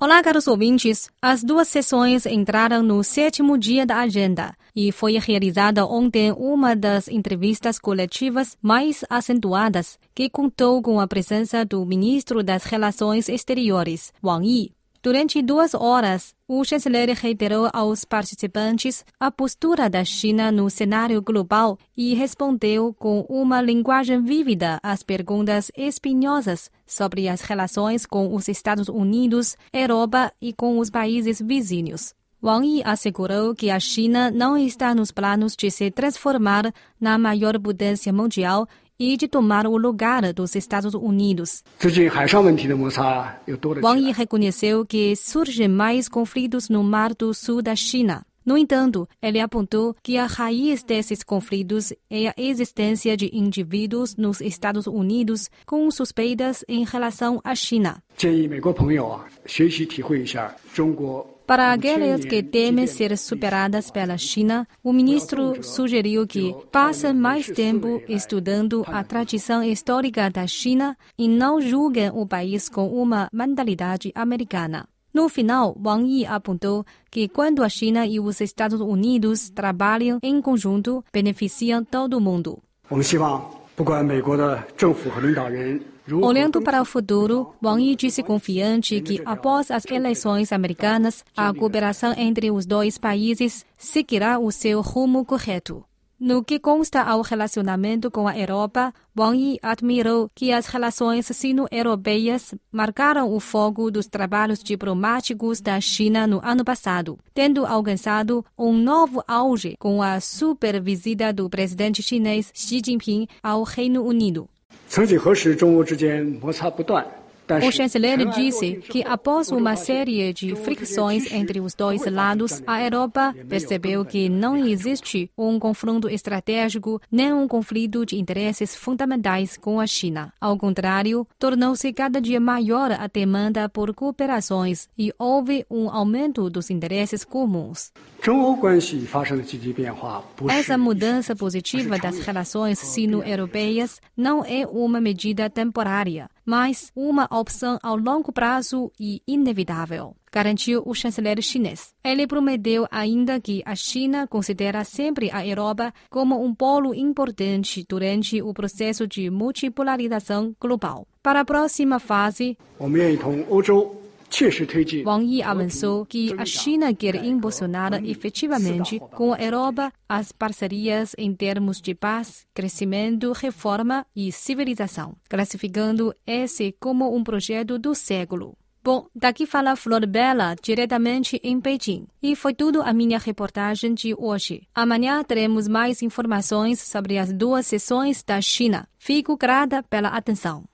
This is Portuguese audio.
Olá, caros ouvintes. As duas sessões entraram no sétimo dia da agenda e foi realizada ontem uma das entrevistas coletivas mais acentuadas, que contou com a presença do ministro das Relações Exteriores, Wang Yi. Durante duas horas, o chanceler reiterou aos participantes a postura da China no cenário global e respondeu com uma linguagem vívida às perguntas espinhosas sobre as relações com os Estados Unidos, Europa e com os países vizinhos. Wang Yi assegurou que a China não está nos planos de se transformar na maior potência mundial e de tomar o lugar dos Estados Unidos. Wang Yi reconheceu que surgem mais conflitos no Mar do Sul da China. No entanto, ele apontou que a raiz desses conflitos é a existência de indivíduos nos Estados Unidos com suspeitas em relação à China. Para aqueles que temem ser superadas pela China, o ministro sugeriu que passem mais tempo estudando a tradição histórica da China e não julguem o país com uma mentalidade americana. No final, Wang Yi apontou que quando a China e os Estados Unidos trabalham em conjunto, beneficiam todo mundo. Olhando para o futuro, Wang Yi disse confiante que após as eleições americanas, a cooperação entre os dois países seguirá o seu rumo correto. No que consta ao relacionamento com a Europa, Wang Yi admirou que as relações sino-europeias marcaram o fogo dos trabalhos diplomáticos da China no ano passado, tendo alcançado um novo auge com a supervisita do presidente chinês Xi Jinping ao Reino Unido. O chanceler disse que após uma série de fricções entre os dois lados, a Europa percebeu que não existe um confronto estratégico nem um conflito de interesses fundamentais com a China. Ao contrário, tornou-se cada dia maior a demanda por cooperações e houve um aumento dos interesses comuns. Essa mudança positiva das relações sino-europeias não é uma medida temporária, mas uma opção ao longo prazo e inevitável, garantiu o chanceler chinês. Ele prometeu ainda que a China considera sempre a Europa como um polo importante durante o processo de multipolarização global. Para a próxima fase, Wang Yi avançou que a China quer impulsionar efetivamente com a Europa as parcerias em termos de paz, crescimento, reforma e civilização, classificando esse como um projeto do século. Bom, daqui fala Flor Bela, diretamente em Pequim. E foi tudo a minha reportagem de hoje. Amanhã teremos mais informações sobre as duas sessões da China. Fico grata pela atenção.